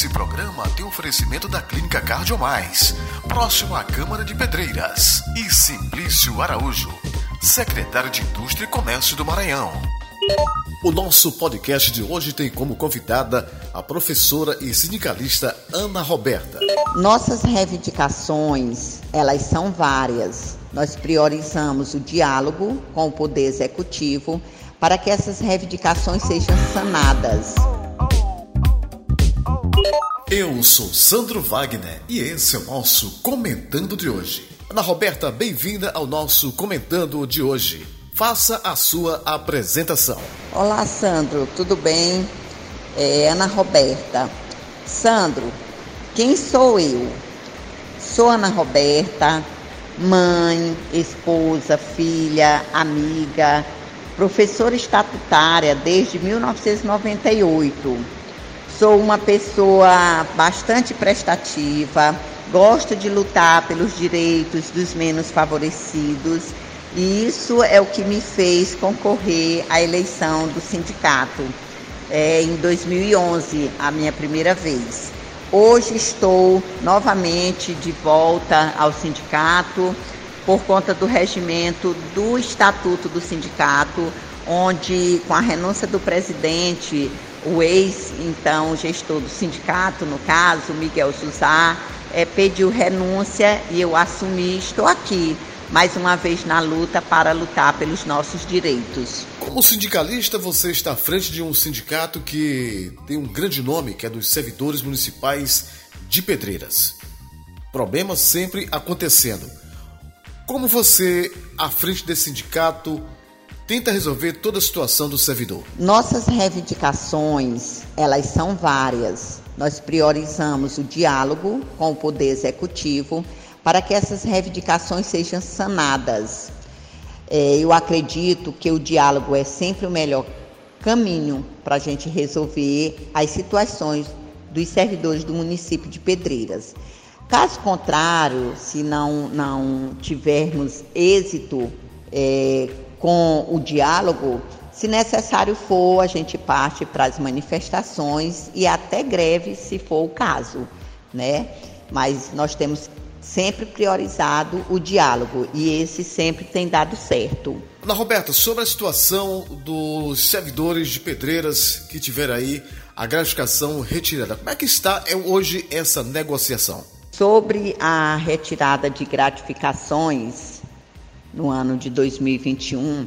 Esse programa tem oferecimento da Clínica Cardiomais, próximo à Câmara de Pedreiras, e Simplício Araújo, secretário de Indústria e Comércio do Maranhão. O nosso podcast de hoje tem como convidada a professora e sindicalista Ana Roberta. Nossas reivindicações, elas são várias. Nós priorizamos o diálogo com o poder executivo para que essas reivindicações sejam sanadas. Eu sou Sandro Wagner e esse é o nosso Comentando de hoje. Ana Roberta, bem-vinda ao nosso Comentando de hoje. Faça a sua apresentação. Olá, Sandro, tudo bem? É Ana Roberta. Sandro, quem sou eu? Sou Ana Roberta, mãe, esposa, filha, amiga, professora estatutária desde 1998 Sou uma pessoa bastante prestativa, gosto de lutar pelos direitos dos menos favorecidos e isso é o que me fez concorrer à eleição do sindicato é, em 2011, a minha primeira vez. Hoje estou novamente de volta ao sindicato por conta do regimento do estatuto do sindicato, onde, com a renúncia do presidente, o ex, então, gestor do sindicato, no caso, Miguel Josá, é, pediu renúncia e eu assumi, estou aqui, mais uma vez na luta para lutar pelos nossos direitos. Como sindicalista, você está à frente de um sindicato que tem um grande nome, que é dos servidores municipais de Pedreiras. Problemas sempre acontecendo. Como você, à frente desse sindicato, tenta resolver toda a situação do servidor? Nossas reivindicações, elas são várias. Nós priorizamos o diálogo com o poder executivo para que essas reivindicações sejam sanadas. É, eu acredito que o diálogo é sempre o melhor caminho para a gente resolver as situações dos servidores do município de Pedreiras. Caso contrário, se não, não tivermos êxito é, com o diálogo, se necessário for, a gente parte para as manifestações e até greve, se for o caso, né? Mas nós temos sempre priorizado o diálogo e esse sempre tem dado certo. Ana Roberta, sobre a situação dos servidores de pedreiras que tiveram aí a gratificação retirada, como é que está hoje essa negociação? Sobre a retirada de gratificações, no ano de 2021,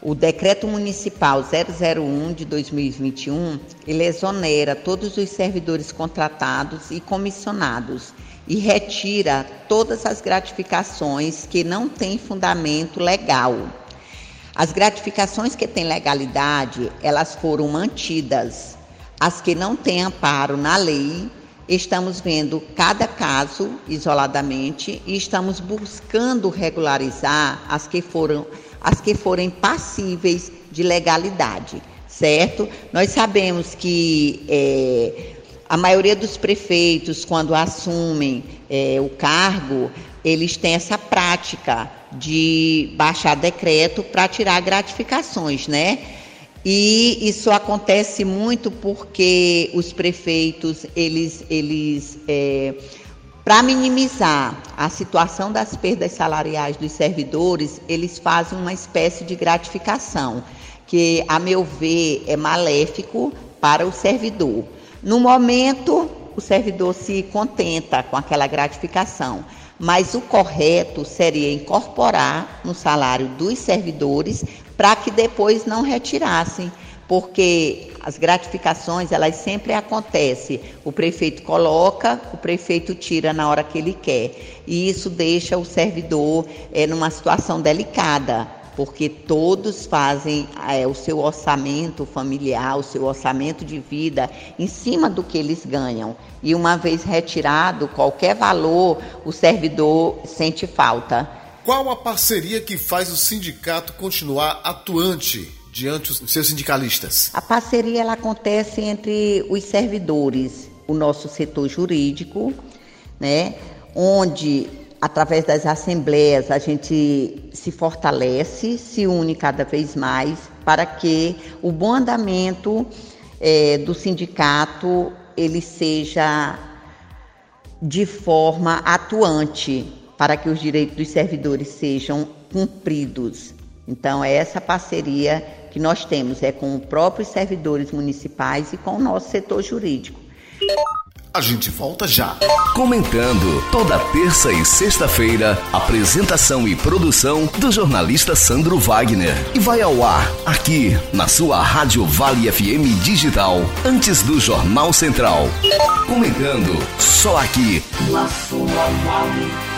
o decreto municipal 001 de 2021, ele exonera todos os servidores contratados e comissionados e retira todas as gratificações que não têm fundamento legal. As gratificações que têm legalidade, elas foram mantidas. As que não têm amparo na lei, Estamos vendo cada caso isoladamente e estamos buscando regularizar as que foram as que forem passíveis de legalidade, certo? Nós sabemos que é, a maioria dos prefeitos, quando assumem é, o cargo, eles têm essa prática de baixar decreto para tirar gratificações, né? E isso acontece muito porque os prefeitos, eles, eles é, para minimizar a situação das perdas salariais dos servidores, eles fazem uma espécie de gratificação, que, a meu ver, é maléfico para o servidor. No momento, o servidor se contenta com aquela gratificação, mas o correto seria incorporar no salário dos servidores para que depois não retirassem, porque as gratificações elas sempre acontecem. O prefeito coloca, o prefeito tira na hora que ele quer, e isso deixa o servidor é, numa situação delicada, porque todos fazem é, o seu orçamento familiar, o seu orçamento de vida em cima do que eles ganham. E uma vez retirado qualquer valor, o servidor sente falta. Qual a parceria que faz o sindicato continuar atuante diante dos seus sindicalistas? A parceria ela acontece entre os servidores, o nosso setor jurídico, né, onde através das assembleias a gente se fortalece, se une cada vez mais para que o bom andamento é, do sindicato ele seja de forma atuante para que os direitos dos servidores sejam cumpridos. Então, é essa parceria que nós temos, é com os próprios servidores municipais e com o nosso setor jurídico. A gente volta já. Comentando toda terça e sexta-feira, apresentação e produção do jornalista Sandro Wagner. E vai ao ar aqui na sua Rádio Vale FM Digital, antes do Jornal Central. Comentando só aqui na sua Vale.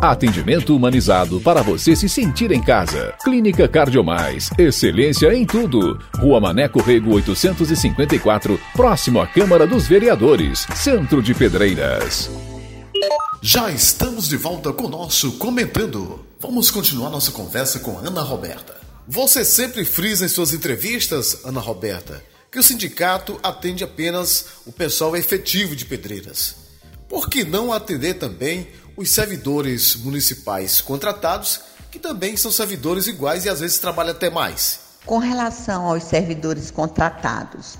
Atendimento humanizado para você se sentir em casa. Clínica Cardiomais. Excelência em tudo. Rua Maneco Rego 854, próximo à Câmara dos Vereadores, Centro de Pedreiras. Já estamos de volta com o nosso Comentando. Vamos continuar nossa conversa com Ana Roberta. Você sempre frisa em suas entrevistas, Ana Roberta, que o sindicato atende apenas o pessoal efetivo de Pedreiras. Por que não atender também os servidores municipais contratados, que também são servidores iguais e às vezes trabalham até mais. Com relação aos servidores contratados,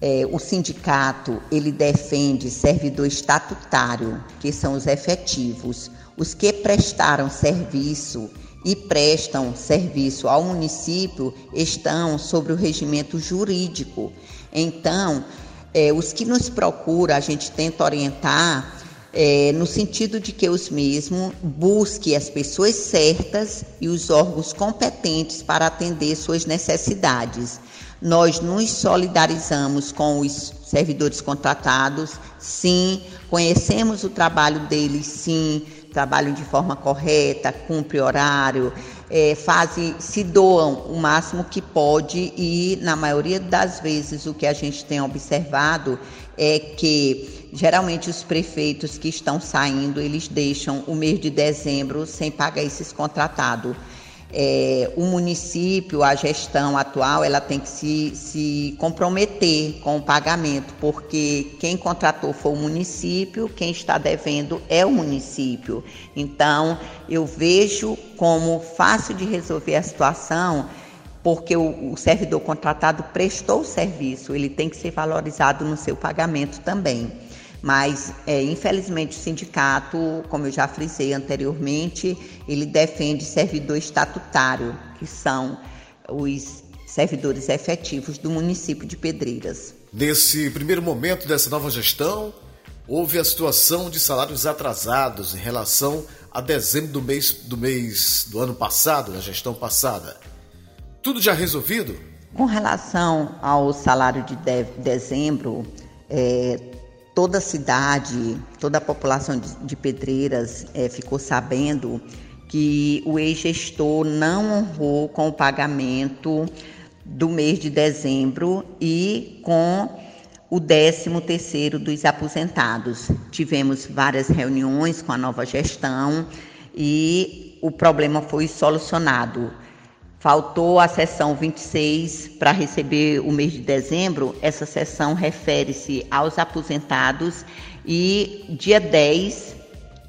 é, o sindicato ele defende servidor estatutário, que são os efetivos, os que prestaram serviço e prestam serviço ao município estão sobre o regimento jurídico. Então, é, os que nos procuram, a gente tenta orientar é, no sentido de que os mesmos busquem as pessoas certas e os órgãos competentes para atender suas necessidades. Nós nos solidarizamos com os servidores contratados, sim, conhecemos o trabalho deles, sim, trabalham de forma correta, cumpre horário, é, fazem, se doam o máximo que pode e, na maioria das vezes, o que a gente tem observado é que geralmente os prefeitos que estão saindo, eles deixam o mês de dezembro sem pagar esses contratados. É, o município, a gestão atual, ela tem que se, se comprometer com o pagamento, porque quem contratou foi o município, quem está devendo é o município. Então, eu vejo como fácil de resolver a situação porque o, o, servidor contratado prestou o serviço, ele tem que ser valorizado no seu pagamento também. Mas, é, infelizmente, o sindicato, como eu já frisei anteriormente, ele defende servidor estatutário, que são os servidores efetivos do município de Pedreiras. Nesse primeiro momento dessa nova gestão, houve a situação de salários atrasados em relação a dezembro do mês do mês do ano passado, da gestão passada. Tudo já resolvido? Com relação ao salário de, de dezembro, é, toda a cidade, toda a população de, Pedreiras é, ficou sabendo que o ex-gestor não honrou com o pagamento do mês de dezembro e com o 13 terceiro dos aposentados. Tivemos várias reuniões com a nova gestão e o problema foi solucionado. Faltou a sessão 26 para receber o mês de dezembro. Essa sessão refere-se aos aposentados e dia 10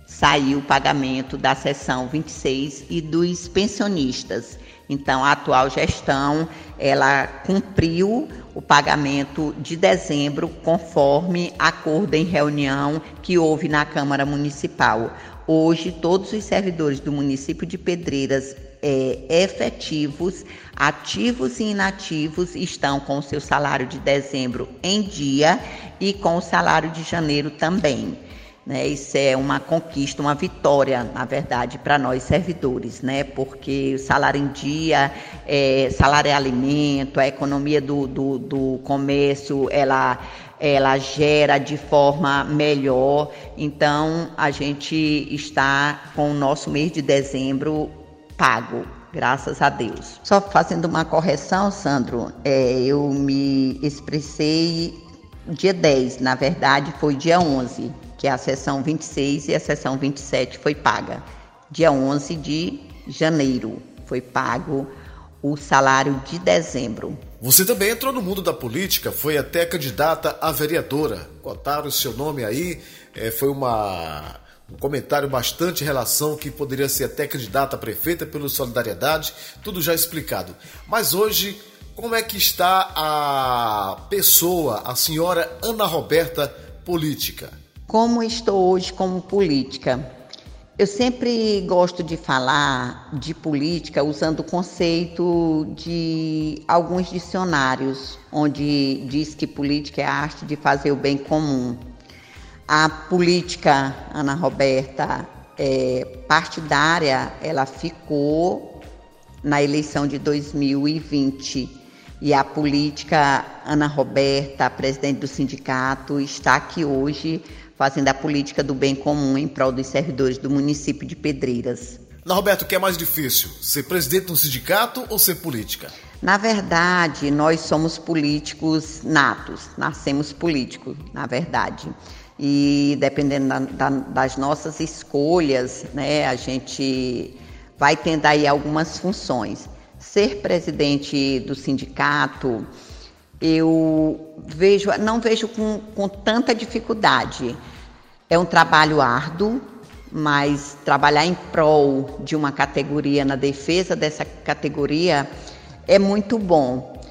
saiu o pagamento da sessão 26 e dos pensionistas. Então, a atual gestão, ela cumpriu o pagamento de dezembro conforme acordo em reunião que houve na Câmara Municipal. Hoje, todos os servidores do município de Pedreiras é, efetivos, ativos e inativos, estão com o seu salário de dezembro em dia e com o salário de janeiro também. Né? Isso é uma conquista, uma vitória, na verdade, para nós servidores, né? porque o salário em dia, é, salário é alimento, a economia do, do, do comércio, ela ela gera de forma melhor. Então, a gente está com o nosso mês de dezembro pago, graças a Deus. Só fazendo uma correção, Sandro, é, eu me expressei dia 10, na verdade foi dia 11, que a sessão 26 e a sessão 27 foi paga. Dia 11 de janeiro foi pago o salário de dezembro. Você também entrou no mundo da política, foi até candidata a vereadora. Contaram o seu nome aí, é, foi uma, um comentário bastante em relação que poderia ser até candidata a prefeita pelo Solidariedade, tudo já explicado. Mas hoje, como é que está a pessoa, a senhora Ana Roberta, política? Como estou hoje como política? Eu sempre gosto de falar de política usando o conceito de alguns dicionários, onde diz que política é a arte de fazer o bem comum. A política, Ana Roberta, é, partidária, ela ficou na eleição de 2020. E a política, Ana Roberta, presidente do sindicato, está aqui hoje fazendo a política do bem comum em prol dos servidores do município de Pedreiras. Na Roberto, o que é mais difícil? Ser presidente de um sindicato ou ser política? Na verdade, nós somos políticos natos, nascemos políticos, na verdade. E dependendo da, da, das nossas escolhas, né, a gente vai tendo aí algumas funções. Ser presidente do sindicato, eu vejo, não vejo com, com tanta dificuldade. É um trabalho árduo, mas trabalhar em prol de uma categoria, na defesa dessa categoria, é muito bom.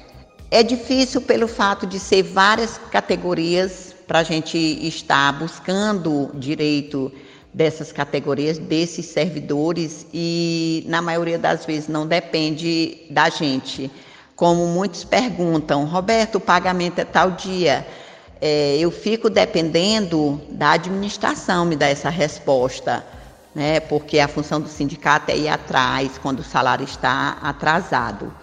É difícil pelo fato de ser várias categorias para a gente estar buscando direito dessas categorias, desses servidores, e na maioria das vezes não depende da gente. Como muitos perguntam, Roberto, o pagamento é tal dia. É, eu fico dependendo da administração me dar essa resposta, né? Porque a função do sindicato é ir atrás quando o salário está atrasado.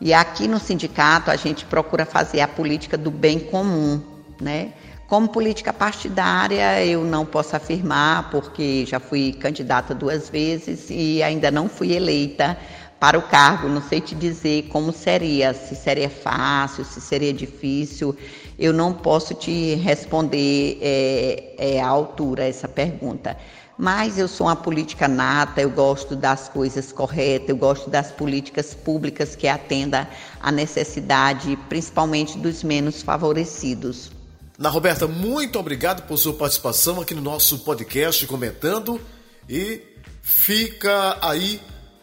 E aqui no sindicato a gente procura fazer a política do bem comum, né? Como política partidária, eu não posso afirmar, porque já fui candidata duas vezes e ainda não fui eleita para o cargo. Não sei te dizer como seria, se seria fácil, se seria difícil. Eu não posso te responder é, é, à altura essa pergunta. Mas eu sou uma política nata, eu gosto das coisas corretas, eu gosto das políticas públicas que atendam à necessidade, principalmente dos menos favorecidos. Na Roberta, muito obrigado por sua participação aqui no nosso podcast comentando e fica aí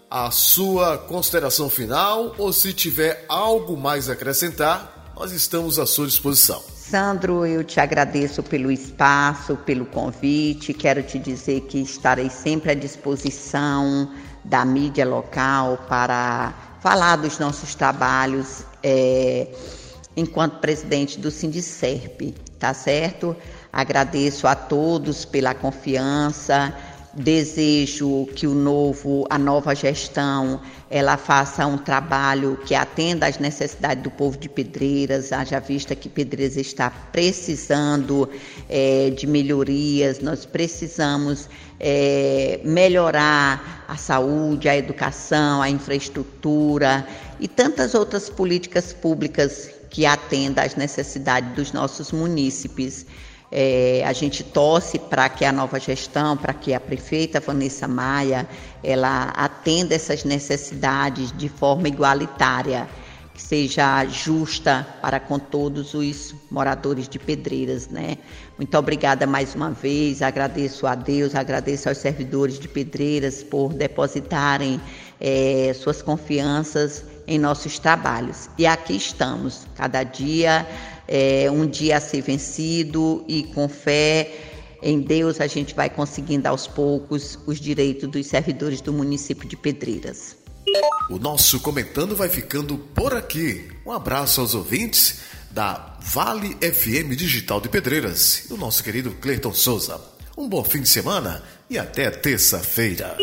a sua consideração final ou se tiver algo mais a acrescentar, nós estamos à sua disposição. Sandro, eu te agradeço pelo espaço, pelo convite. Quero te dizer que estarei sempre à disposição da mídia local para falar dos nossos trabalhos é, enquanto presidente do Sindicerp, tá certo? Agradeço a todos pela confiança Desejo que o novo, a nova gestão, ela faça um trabalho que atenda às necessidades do povo de Pedreiras, haja vista que Pedreiras está precisando é, de melhorias, nós precisamos é, melhorar a saúde, a educação, a infraestrutura e tantas outras políticas públicas que atendam às necessidades dos nossos munícipes. É, a gente torce para que a nova gestão, para que a prefeita Vanessa Maia, ela atenda essas necessidades de forma igualitária, que seja justa para com todos os moradores de Pedreiras, né? Muito obrigada mais uma vez, agradeço a Deus, agradeço aos servidores de Pedreiras por depositarem é, suas confianças em nossos trabalhos. E aqui estamos, cada dia é um dia a ser vencido e com fé em Deus a gente vai conseguindo aos poucos os direitos dos servidores do município de Pedreiras. O nosso comentando vai ficando por aqui. Um abraço aos ouvintes da Vale FM Digital de Pedreiras e do nosso querido Cleiton Souza. Um bom fim de semana e até terça-feira.